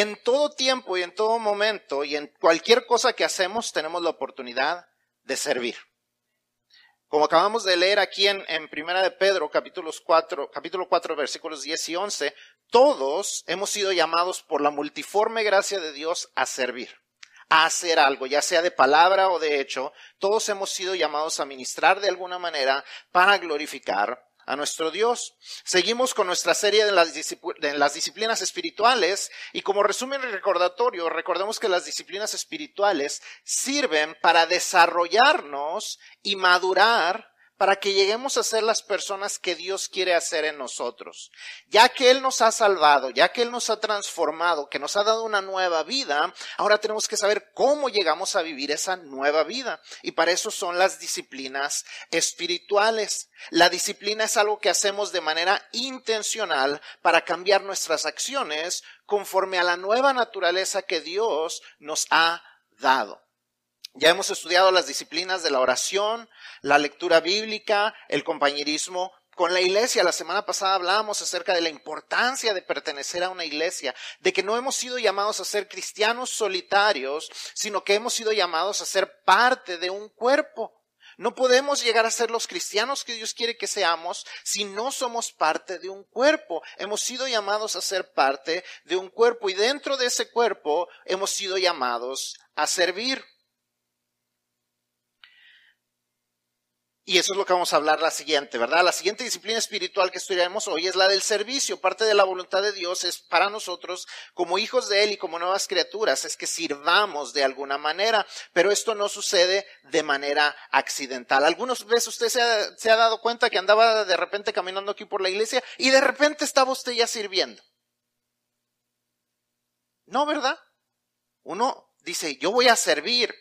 En todo tiempo y en todo momento y en cualquier cosa que hacemos tenemos la oportunidad de servir. Como acabamos de leer aquí en, en Primera de Pedro, capítulos 4, capítulo 4, versículos 10 y 11, todos hemos sido llamados por la multiforme gracia de Dios a servir, a hacer algo, ya sea de palabra o de hecho, todos hemos sido llamados a ministrar de alguna manera para glorificar a nuestro Dios. Seguimos con nuestra serie de las, disciplinas espirituales y como resumen recordatorio, recordemos que las disciplinas espirituales sirven para desarrollarnos y madurar para que lleguemos a ser las personas que Dios quiere hacer en nosotros. Ya que Él nos ha salvado, ya que Él nos ha transformado, que nos ha dado una nueva vida, ahora tenemos que saber cómo llegamos a vivir esa nueva vida. Y para eso son las disciplinas espirituales. La disciplina es algo que hacemos de manera intencional para cambiar nuestras acciones conforme a la nueva naturaleza que Dios nos ha dado. Ya hemos estudiado las disciplinas de la oración, la lectura bíblica, el compañerismo con la iglesia. La semana pasada hablábamos acerca de la importancia de pertenecer a una iglesia, de que no hemos sido llamados a ser cristianos solitarios, sino que hemos sido llamados a ser parte de un cuerpo. No podemos llegar a ser los cristianos que Dios quiere que seamos si no somos parte de un cuerpo. Hemos sido llamados a ser parte de un cuerpo y dentro de ese cuerpo hemos sido llamados a servir. Y eso es lo que vamos a hablar la siguiente, ¿verdad? La siguiente disciplina espiritual que estudiaremos hoy es la del servicio. Parte de la voluntad de Dios es para nosotros, como hijos de Él y como nuevas criaturas, es que sirvamos de alguna manera, pero esto no sucede de manera accidental. Algunas veces usted se ha, se ha dado cuenta que andaba de repente caminando aquí por la iglesia y de repente estaba usted ya sirviendo. No, ¿verdad? Uno dice, yo voy a servir,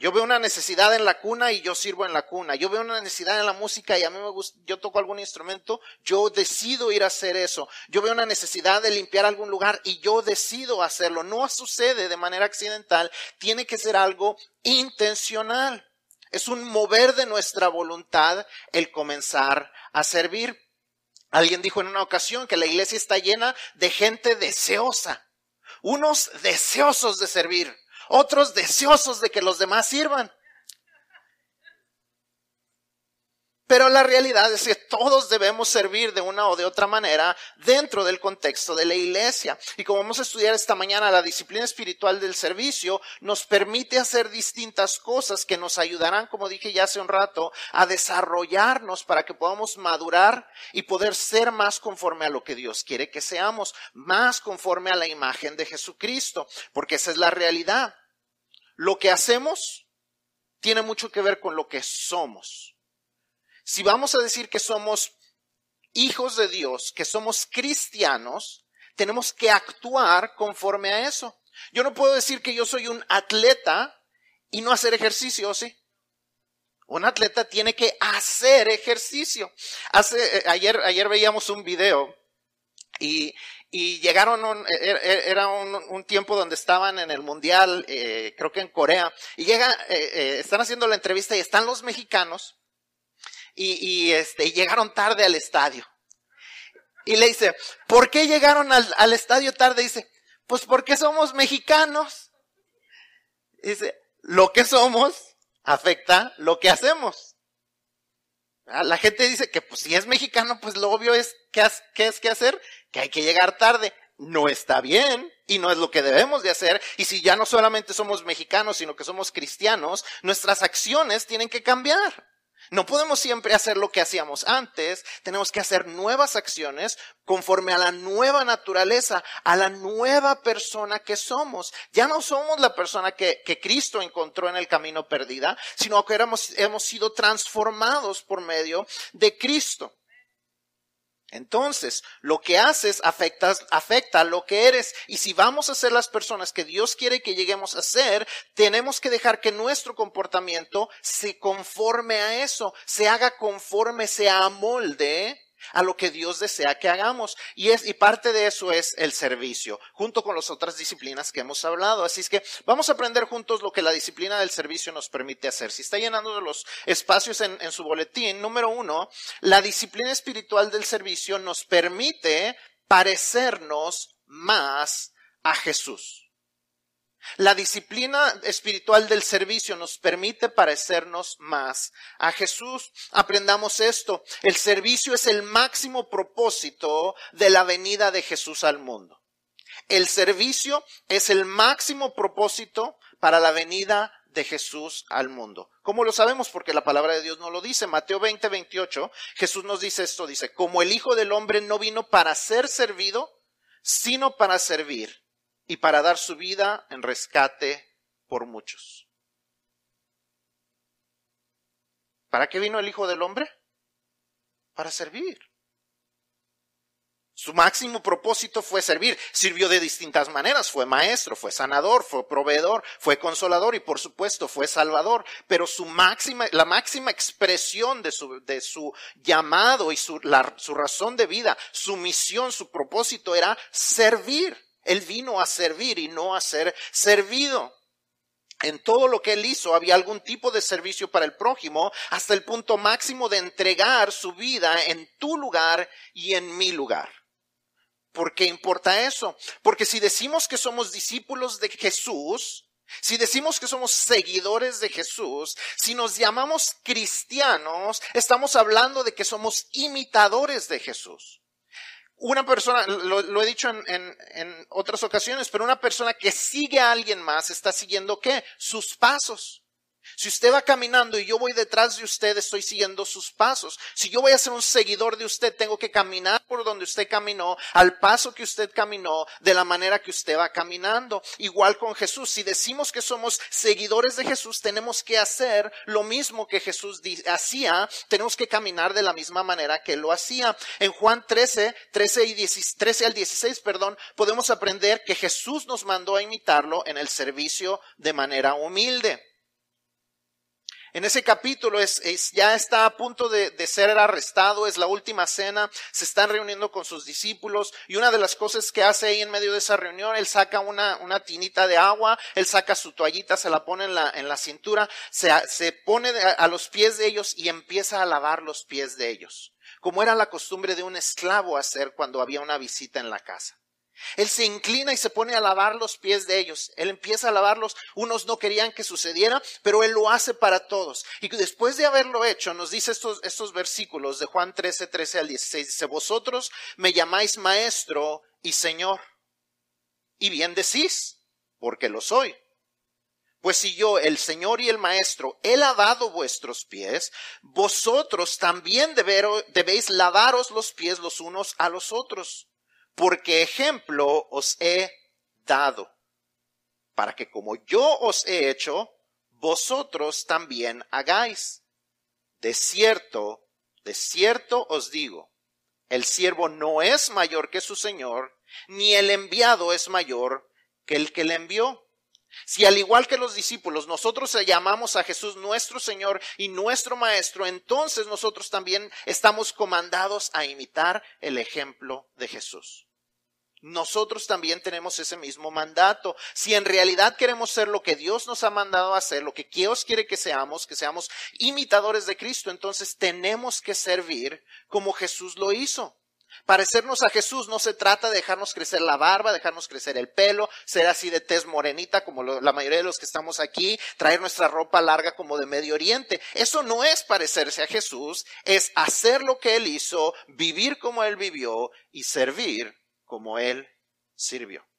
yo veo una necesidad en la cuna y yo sirvo en la cuna. Yo veo una necesidad en la música y a mí me gusta, yo toco algún instrumento, yo decido ir a hacer eso. Yo veo una necesidad de limpiar algún lugar y yo decido hacerlo. No sucede de manera accidental, tiene que ser algo intencional. Es un mover de nuestra voluntad el comenzar a servir. Alguien dijo en una ocasión que la iglesia está llena de gente deseosa, unos deseosos de servir otros deseosos de que los demás sirvan. Pero la realidad es que todos debemos servir de una o de otra manera dentro del contexto de la iglesia. Y como vamos a estudiar esta mañana, la disciplina espiritual del servicio nos permite hacer distintas cosas que nos ayudarán, como dije ya hace un rato, a desarrollarnos para que podamos madurar y poder ser más conforme a lo que Dios quiere que seamos, más conforme a la imagen de Jesucristo, porque esa es la realidad. Lo que hacemos tiene mucho que ver con lo que somos. Si vamos a decir que somos hijos de Dios, que somos cristianos, tenemos que actuar conforme a eso. Yo no puedo decir que yo soy un atleta y no hacer ejercicio, ¿sí? Un atleta tiene que hacer ejercicio. Hace, eh, ayer, ayer veíamos un video y, y llegaron, un, e, e, era un, tiempo donde estaban en el mundial, eh, creo que en Corea, y llega, eh, eh, están haciendo la entrevista y están los mexicanos, y, este, llegaron tarde al estadio. Y le dice, ¿por qué llegaron al, estadio tarde? dice, pues porque somos mexicanos. dice, lo que somos afecta lo que hacemos. Ah, la gente dice que pues si es mexicano, pues lo obvio es que, ¿qué es que hacer? Que hay que llegar tarde. No está bien y no es lo que debemos de hacer. Y si ya no solamente somos mexicanos, sino que somos cristianos, nuestras acciones tienen que cambiar. No podemos siempre hacer lo que hacíamos antes, tenemos que hacer nuevas acciones conforme a la nueva naturaleza, a la nueva persona que somos. Ya no somos la persona que, que Cristo encontró en el camino perdida, sino que éramos, hemos sido transformados por medio de Cristo. Entonces, lo que haces afecta, afecta a lo que eres. Y si vamos a ser las personas que Dios quiere que lleguemos a ser, tenemos que dejar que nuestro comportamiento se conforme a eso, se haga conforme, se amolde a lo que Dios desea que hagamos. Y, es, y parte de eso es el servicio, junto con las otras disciplinas que hemos hablado. Así es que vamos a aprender juntos lo que la disciplina del servicio nos permite hacer. Si está llenando de los espacios en, en su boletín, número uno, la disciplina espiritual del servicio nos permite parecernos más a Jesús. La disciplina espiritual del servicio nos permite parecernos más a Jesús. Aprendamos esto. El servicio es el máximo propósito de la venida de Jesús al mundo. El servicio es el máximo propósito para la venida de Jesús al mundo. ¿Cómo lo sabemos? Porque la palabra de Dios no lo dice. Mateo 20, 28, Jesús nos dice esto, dice, como el Hijo del Hombre no vino para ser servido, sino para servir y para dar su vida en rescate por muchos. ¿Para qué vino el Hijo del Hombre? Para servir. Su máximo propósito fue servir. Sirvió de distintas maneras. Fue maestro, fue sanador, fue proveedor, fue consolador y por supuesto fue salvador. Pero su máxima, la máxima expresión de su, llamado y su razón de vida, su misión, su propósito era servir. Él vino a servir y no a ser servido. En todo lo que él hizo había algún tipo de servicio para el prójimo hasta el punto máximo de entregar su vida en tu lugar y en mi lugar. ¿Por qué importa eso? Porque si decimos que somos discípulos de Jesús, si decimos que somos seguidores de Jesús, si nos llamamos cristianos, estamos hablando de que somos imitadores de Jesús una persona, lo, he dicho en, en, otras ocasiones, pero una persona que sigue a alguien más está siguiendo qué? Sus pasos. Si usted va caminando y yo voy detrás de usted, estoy siguiendo sus pasos. Si yo voy a ser un seguidor de usted, tengo que caminar por donde usted caminó, al paso que usted caminó, de la manera que usted va caminando. Igual con Jesús. Si decimos que somos seguidores de Jesús, tenemos que hacer lo mismo que Jesús hacía. Tenemos que caminar de la misma manera que lo hacía. En Juan 13, 13 y 13 al 16, perdón, podemos aprender que Jesús nos mandó a imitarlo en el servicio de manera humilde. En ese capítulo es, ya está a punto de, ser arrestado, es la última cena, se están reuniendo con sus discípulos y una de las cosas que hace ahí en medio de esa reunión, él saca una, una tinita de agua, él saca su toallita, se la pone en la, en la cintura, se, se pone a los pies de ellos y empieza a lavar los pies de ellos, como era la costumbre de un esclavo hacer cuando había una visita en la casa. Él se inclina y se pone a lavar los pies de ellos. Él empieza a lavarlos. Unos no querían que sucediera, pero Él lo hace para todos. Y después de haberlo hecho, nos dice estos, estos versículos de Juan 13, 13 al 16. Dice, vosotros me llamáis maestro y señor. Y bien decís, porque lo soy. Pues si yo, el Señor y el Maestro, he lavado vuestros pies, vosotros también debéis lavaros los pies los unos a los otros porque ejemplo os he dado, para que como yo os he hecho, vosotros también hagáis. De cierto, de cierto os digo, el siervo no es mayor que su Señor, ni el enviado es mayor que el que le envió. Si al igual que los discípulos nosotros llamamos a Jesús nuestro Señor y nuestro Maestro, entonces nosotros también estamos comandados a imitar el ejemplo de Jesús. Nosotros también tenemos ese mismo mandato. Si en realidad queremos ser lo que Dios nos ha mandado a hacer, lo que Dios quiere que seamos, que seamos imitadores de Cristo, entonces tenemos que servir como Jesús lo hizo. Parecernos a Jesús no se trata de dejarnos crecer la barba, dejarnos crecer el pelo, ser así de tez morenita como la mayoría de los que estamos aquí, traer nuestra ropa larga como de Medio Oriente. Eso no es parecerse a Jesús, es hacer lo que Él hizo, vivir como Él vivió y servir como Él sirvió.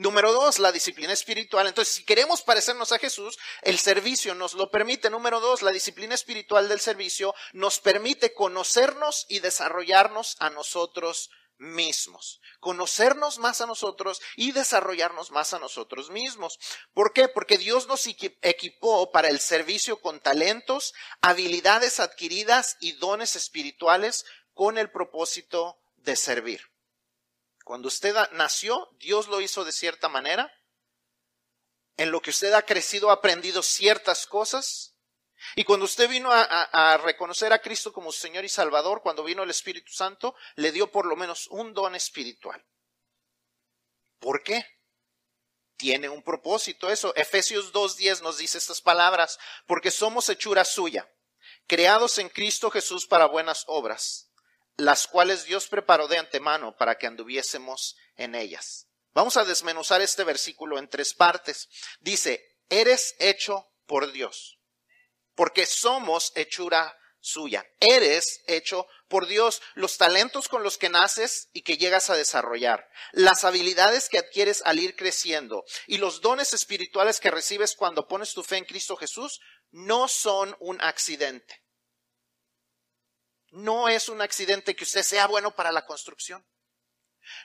Número dos, la disciplina espiritual. Entonces, si queremos parecernos a Jesús, el servicio nos lo permite. Número dos, la disciplina espiritual del servicio nos permite conocernos y desarrollarnos a nosotros mismos. Conocernos más a nosotros y desarrollarnos más a nosotros mismos. ¿Por qué? Porque Dios nos equipó para el servicio con talentos, habilidades adquiridas y dones espirituales con el propósito de servir. Cuando usted nació, Dios lo hizo de cierta manera. En lo que usted ha crecido, ha aprendido ciertas cosas. Y cuando usted vino a, reconocer a Cristo como Señor y Salvador, cuando vino el Espíritu Santo, le dio por lo menos un don espiritual. ¿Por qué? Tiene un propósito eso. Efesios 2.10 nos dice estas palabras, porque somos hechura suya, creados en Cristo Jesús para buenas obras las cuales Dios preparó de antemano para que anduviésemos en ellas. Vamos a desmenuzar este versículo en tres partes. Dice, eres hecho por Dios, porque somos hechura suya. Eres hecho por Dios los talentos con los que naces y que llegas a desarrollar, las habilidades que adquieres al ir creciendo y los dones espirituales que recibes cuando pones tu fe en Cristo Jesús no son un accidente. No es un accidente que usted sea bueno para la construcción.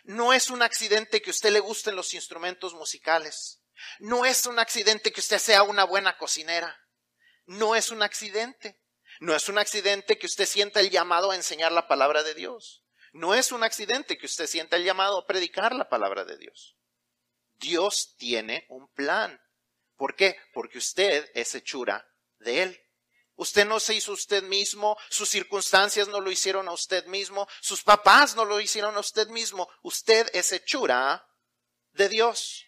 No es un accidente que usted le gusten los instrumentos musicales. No es un accidente que usted sea una buena cocinera. No es un accidente. No es un accidente que usted sienta el llamado a enseñar la palabra de Dios. No es un accidente que usted sienta el llamado a predicar la palabra de Dios. Dios tiene un plan. ¿Por qué? Porque usted es hechura de Él. Usted no se hizo usted mismo, sus circunstancias no lo hicieron a usted mismo, sus papás no lo hicieron a usted mismo. Usted es hechura de Dios.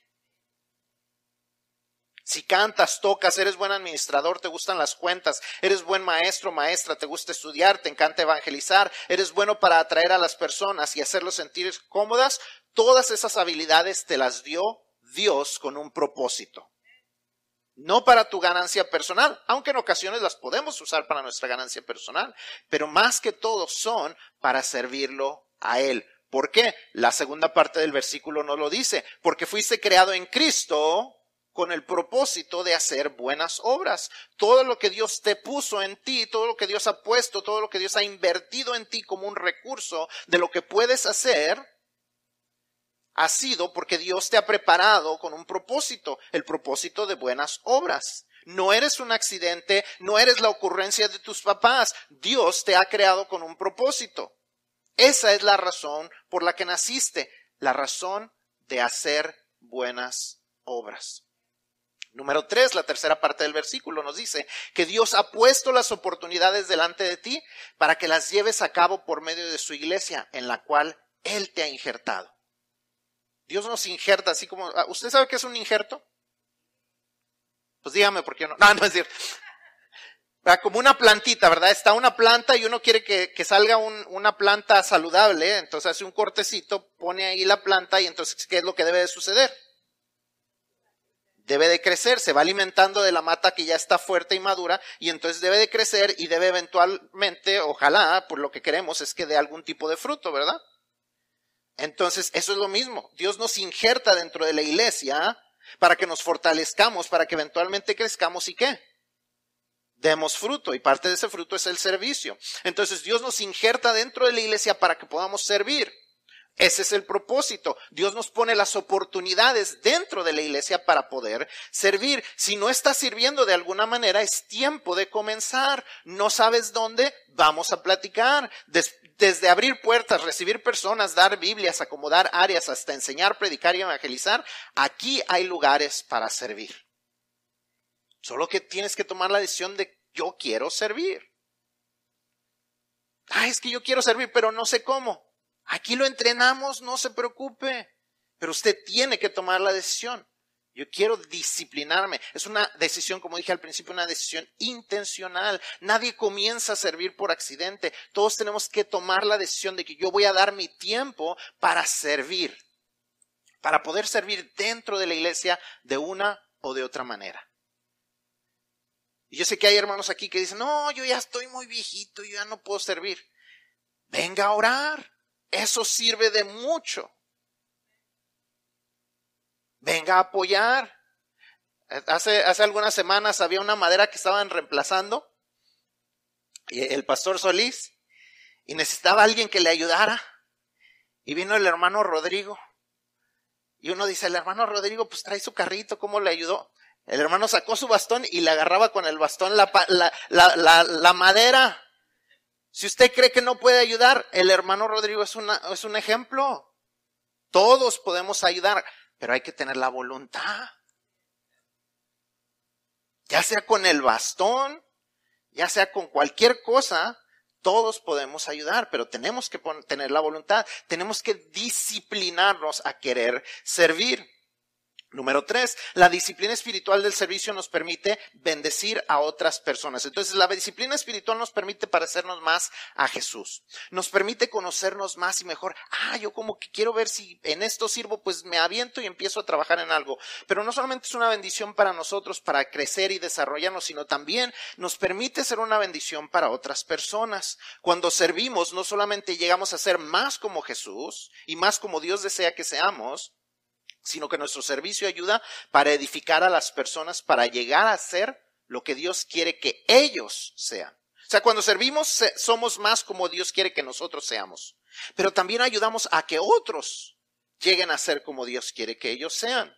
Si cantas, tocas, eres buen administrador, te gustan las cuentas, eres buen maestro, maestra, te gusta estudiar, te encanta evangelizar, eres bueno para atraer a las personas y hacerlos sentir cómodas, todas esas habilidades te las dio Dios con un propósito. No para tu ganancia personal, aunque en ocasiones las podemos usar para nuestra ganancia personal, pero más que todo son para servirlo a Él. ¿Por qué? La segunda parte del versículo no lo dice, porque fuiste creado en Cristo con el propósito de hacer buenas obras. Todo lo que Dios te puso en ti, todo lo que Dios ha puesto, todo lo que Dios ha invertido en ti como un recurso de lo que puedes hacer, ha sido porque Dios te ha preparado con un propósito, el propósito de buenas obras. No eres un accidente, no eres la ocurrencia de tus papás. Dios te ha creado con un propósito. Esa es la razón por la que naciste, la razón de hacer buenas obras. Número tres, la tercera parte del versículo nos dice que Dios ha puesto las oportunidades delante de ti para que las lleves a cabo por medio de su iglesia en la cual Él te ha injertado. Dios nos injerta así como, ah, ¿usted sabe qué es un injerto? Pues dígame por qué no. No, no es cierto. Como una plantita, ¿verdad? Está una planta y uno quiere que, salga una planta saludable, entonces hace un cortecito, pone ahí la planta y entonces, ¿qué es lo que debe de suceder? debe de crecer, se va alimentando de la mata que ya está fuerte y madura y entonces debe de crecer y debe eventualmente, ojalá, por lo que queremos es que dé algún tipo de fruto, ¿verdad? Entonces, eso es lo mismo. Dios nos injerta dentro de la iglesia para que nos fortalezcamos, para que eventualmente crezcamos y qué? Demos fruto y parte de ese fruto es el servicio. Entonces, Dios nos injerta dentro de la iglesia para que podamos servir. Ese es el propósito. Dios nos pone las oportunidades dentro de la iglesia para poder servir. Si no estás sirviendo de alguna manera, es tiempo de comenzar. No sabes dónde, vamos a platicar. desde abrir puertas, recibir personas, dar Biblias, acomodar áreas, hasta enseñar, predicar y evangelizar, aquí hay lugares para servir. Solo que tienes que tomar la decisión de yo quiero servir. Ah, es que yo quiero servir, pero no sé cómo. Aquí lo entrenamos, no se preocupe, pero usted tiene que tomar la decisión. Yo quiero disciplinarme. Es una decisión, como dije al principio, una decisión intencional. Nadie comienza a servir por accidente. Todos tenemos que tomar la decisión de que yo voy a dar mi tiempo para servir, para poder servir dentro de la iglesia de una o de otra manera. Y yo sé que hay hermanos aquí que dicen, no, yo ya estoy muy viejito, yo ya no puedo servir. Venga a orar. Eso sirve de mucho. Venga a apoyar. Hace, hace algunas semanas había una madera que estaban reemplazando, el pastor Solís, y necesitaba alguien que le ayudara. Y vino el hermano Rodrigo. Y uno dice, el hermano Rodrigo, pues trae su carrito, ¿cómo le ayudó? El hermano sacó su bastón y le agarraba con el bastón la, la, la madera. Si usted cree que no puede ayudar, el hermano Rodrigo es, una, es un ejemplo. Todos podemos ayudar, pero hay que tener la voluntad. Ya sea con el bastón, ya sea con cualquier cosa, todos podemos ayudar, pero tenemos que tener la voluntad, tenemos que disciplinarnos a querer servir. Número tres, la disciplina espiritual del servicio nos permite bendecir a otras personas. Entonces, la disciplina espiritual nos permite parecernos más a Jesús. Nos permite conocernos más y mejor. Ah, yo como que quiero ver si en esto sirvo, pues me aviento y empiezo a trabajar en algo. Pero no solamente es una bendición para nosotros, para crecer y desarrollarnos, sino también nos permite ser una bendición para otras personas. Cuando servimos, no solamente llegamos a ser más como Jesús y más como Dios desea que seamos, sino que nuestro servicio ayuda para edificar a las personas, para llegar a ser lo que Dios quiere que ellos sean. O sea, cuando servimos somos más como Dios quiere que nosotros seamos, pero también ayudamos a que otros lleguen a ser como Dios quiere que ellos sean.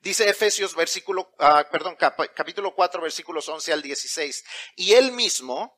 Dice Efesios versículo, ah, perdón, capítulo 4 versículos 11 al 16. Y él mismo,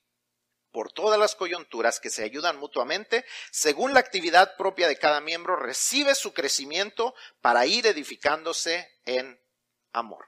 por todas las coyunturas que se ayudan mutuamente, según la actividad propia de cada miembro, recibe su crecimiento para ir edificándose en amor.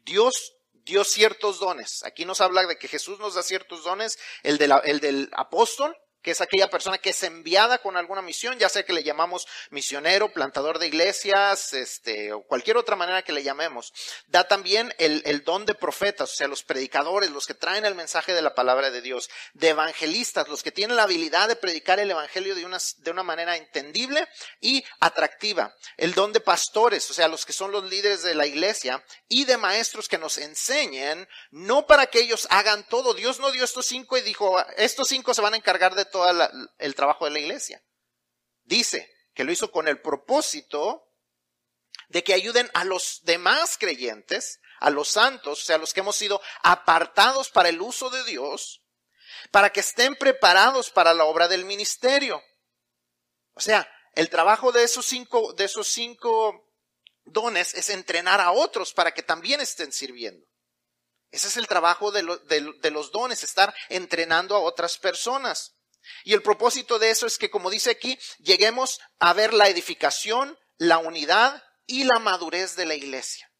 Dios dio ciertos dones. Aquí nos habla de que Jesús nos da ciertos dones, el, el del apóstol, que es aquella persona que es enviada con alguna misión, ya sea que le llamamos misionero, plantador de iglesias, este, o cualquier otra manera que le llamemos. Da también el, el, don de profetas, o sea, los predicadores, los que traen el mensaje de la palabra de Dios, de evangelistas, los que tienen la habilidad de predicar el evangelio de una, de una manera entendible y atractiva. El don de pastores, o sea, los que son los líderes de la iglesia, y de maestros que nos enseñen, no para que ellos hagan todo. Dios no dio estos cinco y dijo, estos cinco se van a encargar de todo el trabajo de la iglesia. Dice que lo hizo con el propósito de que ayuden a los demás creyentes, a los santos, o sea, los que hemos sido apartados para el uso de Dios, para que estén preparados para la obra del ministerio. O sea, el trabajo de esos cinco, de esos cinco dones es entrenar a otros para que también estén sirviendo. Ese es el trabajo de, de los dones, estar entrenando a otras personas. Y el propósito de eso es que, como dice aquí, lleguemos a ver la edificación, la unidad y la madurez de la iglesia.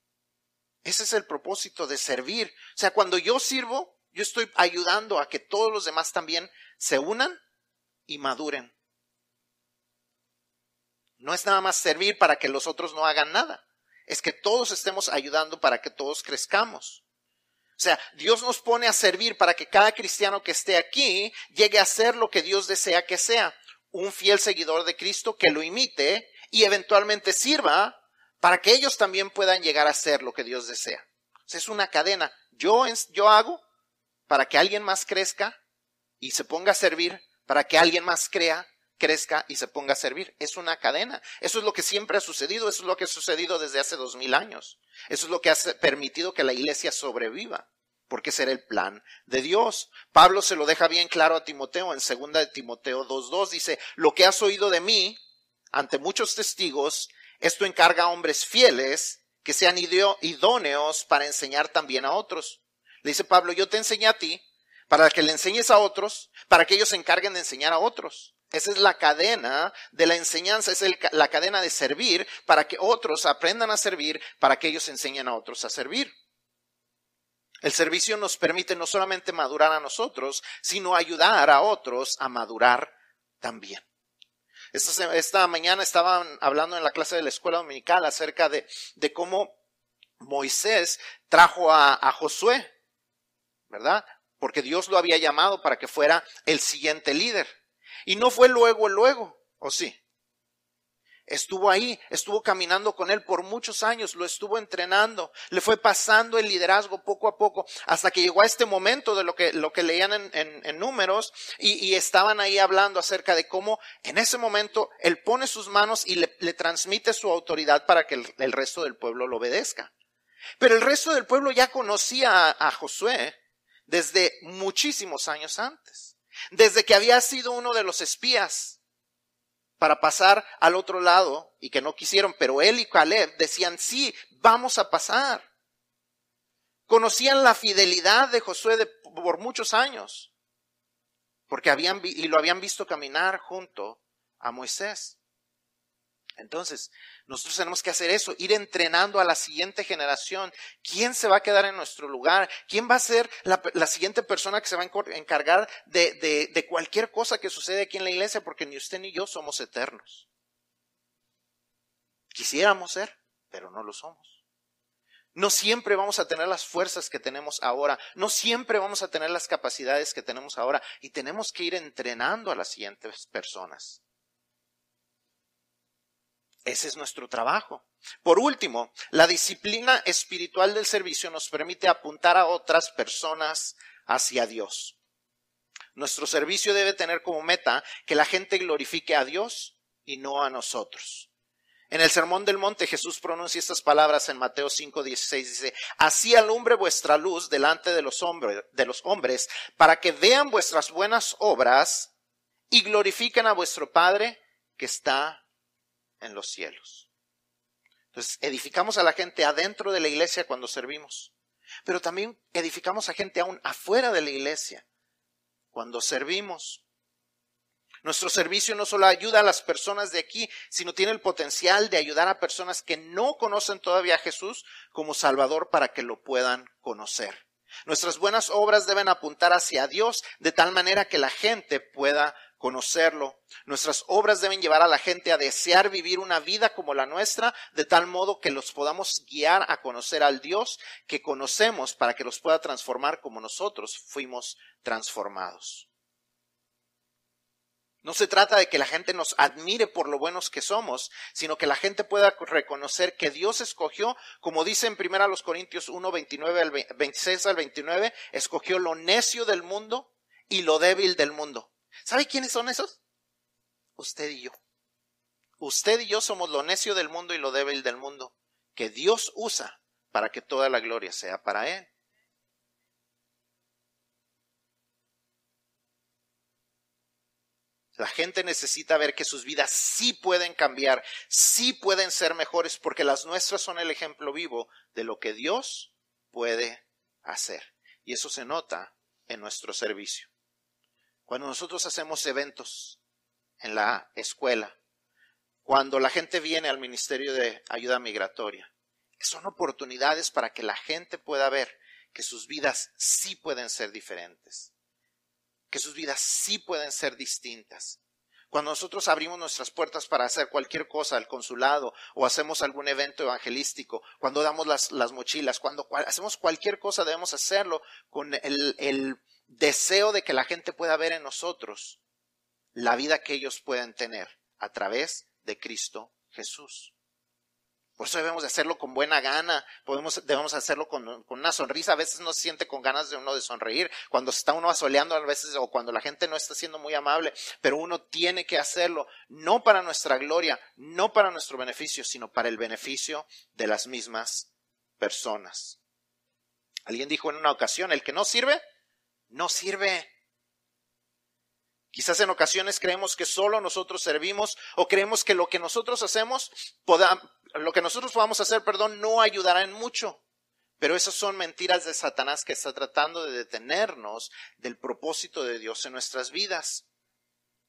Ese es el propósito de servir. O sea, cuando yo sirvo, yo estoy ayudando a que todos los demás también se unan y maduren. No es nada más servir para que los otros no hagan nada. Es que todos estemos ayudando para que todos crezcamos. O sea, Dios nos pone a servir para que cada cristiano que esté aquí llegue a ser lo que Dios desea que sea, un fiel seguidor de Cristo que lo imite y eventualmente sirva para que ellos también puedan llegar a ser lo que Dios desea. Es una cadena. Yo, yo hago para que alguien más crezca y se ponga a servir, para que alguien más crea, crezca y se ponga a servir. Es una cadena. Eso es lo que siempre ha sucedido, eso es lo que ha sucedido desde hace dos mil años. Eso es lo que ha permitido que la iglesia sobreviva, porque ese era el plan de Dios. Pablo se lo deja bien claro a Timoteo en segunda de Timoteo 2.2, dice, lo que has oído de mí ante muchos testigos, esto encarga a hombres fieles que sean idóneos para enseñar también a otros. Le dice Pablo, yo te enseñé a ti para que le enseñes a otros, para que ellos se encarguen de enseñar a otros. Esa es la cadena de la enseñanza, es la cadena de servir para que otros aprendan a servir, para que ellos enseñen a otros a servir. El servicio nos permite no solamente madurar a nosotros, sino ayudar a otros a madurar también. Esta, mañana estaban hablando en la clase de la escuela dominical acerca de, cómo Moisés trajo a, a Josué, ¿verdad? Porque Dios lo había llamado para que fuera el siguiente líder. Y no fue luego, luego, ¿o sí? Estuvo ahí, estuvo caminando con él por muchos años, lo estuvo entrenando, le fue pasando el liderazgo poco a poco, hasta que llegó a este momento de lo que, lo que leían en, números y, estaban ahí hablando acerca de cómo en ese momento él pone sus manos y le, transmite su autoridad para que el, resto del pueblo lo obedezca. Pero el resto del pueblo ya conocía a Josué desde muchísimos años antes, desde que había sido uno de los espías para pasar al otro lado y que no quisieron, pero él y Caleb decían, sí, vamos a pasar. Conocían la fidelidad de Josué por muchos años, porque habían, y lo habían visto caminar junto a Moisés. Entonces, nosotros tenemos que hacer eso, ir entrenando a la siguiente generación. ¿Quién se va a quedar en nuestro lugar? ¿Quién va a ser la, siguiente persona que se va a encargar de, de cualquier cosa que sucede aquí en la iglesia? Porque ni usted ni yo somos eternos. Quisiéramos ser, pero no lo somos. No siempre vamos a tener las fuerzas que tenemos ahora, no siempre vamos a tener las capacidades que tenemos ahora y tenemos que ir entrenando a las siguientes personas. Ese es nuestro trabajo. Por último, la disciplina espiritual del servicio nos permite apuntar a otras personas hacia Dios. Nuestro servicio debe tener como meta que la gente glorifique a Dios y no a nosotros. En el Sermón del Monte Jesús pronuncia estas palabras en Mateo 5, 16. Dice, así alumbre vuestra luz delante de los, hombres, de los hombres para que vean vuestras buenas obras y glorifiquen a vuestro Padre que está en los cielos. Entonces, edificamos a la gente adentro de la iglesia cuando servimos, pero también edificamos a gente aún afuera de la iglesia cuando servimos. Nuestro servicio no solo ayuda a las personas de aquí, sino tiene el potencial de ayudar a personas que no conocen todavía a Jesús como Salvador para que lo puedan conocer. Nuestras buenas obras deben apuntar hacia Dios de tal manera que la gente pueda conocerlo. Nuestras obras deben llevar a la gente a desear vivir una vida como la nuestra, de tal modo que los podamos guiar a conocer al Dios que conocemos para que los pueda transformar como nosotros fuimos transformados. No se trata de que la gente nos admire por lo buenos que somos, sino que la gente pueda reconocer que Dios escogió, como dice en 1 Corintios 1, 29 al 26 al 29, escogió lo necio del mundo y lo débil del mundo ¿Sabe quiénes son esos? Usted y yo. Usted y yo somos lo necio del mundo y lo débil del mundo, que Dios usa para que toda la gloria sea para Él. La gente necesita ver que sus vidas sí pueden cambiar, sí pueden ser mejores, porque las nuestras son el ejemplo vivo de lo que Dios puede hacer. Y eso se nota en nuestro servicio. Cuando nosotros hacemos eventos en la escuela, cuando la gente viene al Ministerio de Ayuda Migratoria, son oportunidades para que la gente pueda ver que sus vidas sí pueden ser diferentes, que sus vidas sí pueden ser distintas. Cuando nosotros abrimos nuestras puertas para hacer cualquier cosa al consulado o hacemos algún evento evangelístico, cuando damos las, mochilas, cuando hacemos cualquier cosa debemos hacerlo con el, el deseo de que la gente pueda ver en nosotros la vida que ellos pueden tener a través de Cristo Jesús. Por eso debemos de hacerlo con buena gana, podemos, debemos hacerlo con, una sonrisa. A veces no se siente con ganas de uno de sonreír, cuando está uno asoleando a veces o cuando la gente no está siendo muy amable, pero uno tiene que hacerlo, no para nuestra gloria, no para nuestro beneficio, sino para el beneficio de las mismas personas. Alguien dijo en una ocasión, el que no sirve, no sirve. Quizás en ocasiones creemos que solo nosotros servimos o creemos que lo que nosotros hacemos, lo que nosotros podamos hacer, perdón, no ayudará en mucho. Pero esas son mentiras de Satanás que está tratando de detenernos del propósito de Dios en nuestras vidas.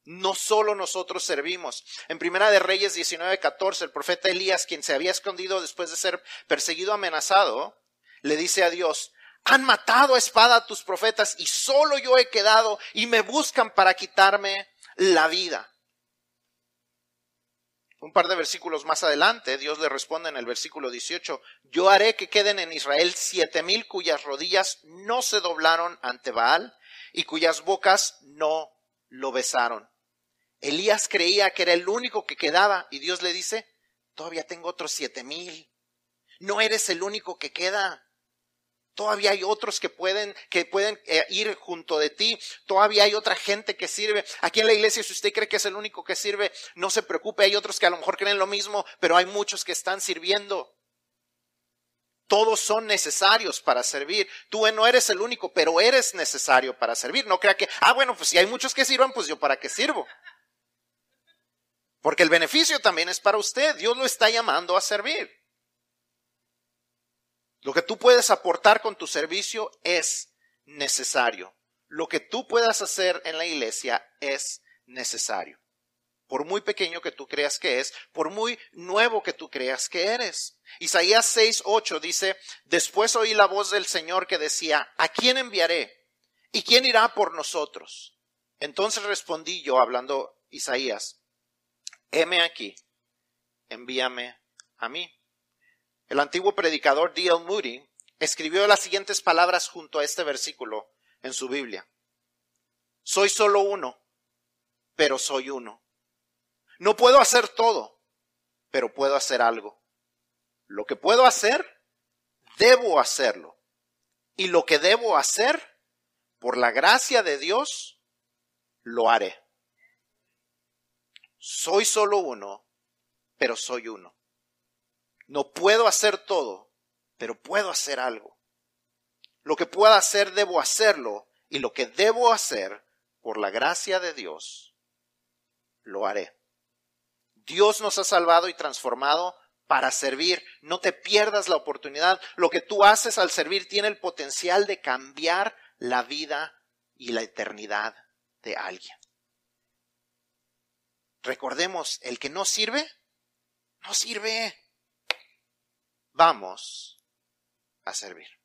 No solo nosotros servimos. En Primera de Reyes 19:14, el profeta Elías, quien se había escondido después de ser perseguido, amenazado, le dice a Dios, han matado a espada a tus profetas y solo yo he quedado y me buscan para quitarme la vida. Un par de versículos más adelante, Dios le responde en el versículo 18, yo haré que queden en Israel siete mil cuyas rodillas no se doblaron ante Baal y cuyas bocas no lo besaron. Elías creía que era el único que quedaba y Dios le dice, todavía tengo otros siete mil. No eres el único que queda. Todavía hay otros que pueden, que pueden eh, ir junto de ti. Todavía hay otra gente que sirve. Aquí en la iglesia, si usted cree que es el único que sirve, no se preocupe. Hay otros que a lo mejor creen lo mismo, pero hay muchos que están sirviendo. Todos son necesarios para servir. Tú no eres el único, pero eres necesario para servir. No crea que, ah, bueno, pues si hay muchos que sirvan, pues yo para qué sirvo. Porque el beneficio también es para usted. Dios lo está llamando a servir. Lo que tú puedes aportar con tu servicio es necesario. Lo que tú puedas hacer en la iglesia es necesario por muy pequeño que tú creas que es, por muy nuevo que tú creas que eres. Isaías 6, 8 dice, después oí la voz del Señor que decía, ¿a quién enviaré? ¿Y quién irá por nosotros? Entonces respondí yo, hablando Isaías, heme aquí, envíame a mí. El antiguo predicador D.L. Moody escribió las siguientes palabras junto a este versículo en su Biblia. Soy solo uno, pero soy uno. No puedo hacer todo, pero puedo hacer algo. Lo que puedo hacer, debo hacerlo. Y lo que debo hacer, por la gracia de Dios, lo haré. Soy solo uno, pero soy uno. No puedo hacer todo, pero puedo hacer algo. Lo que pueda hacer, debo hacerlo. Y lo que debo hacer, por la gracia de Dios, lo haré. Dios nos ha salvado y transformado para servir. No te pierdas la oportunidad. Lo que tú haces al servir tiene el potencial de cambiar la vida y la eternidad de alguien. Recordemos, el que no sirve, no sirve. Vamos a servir.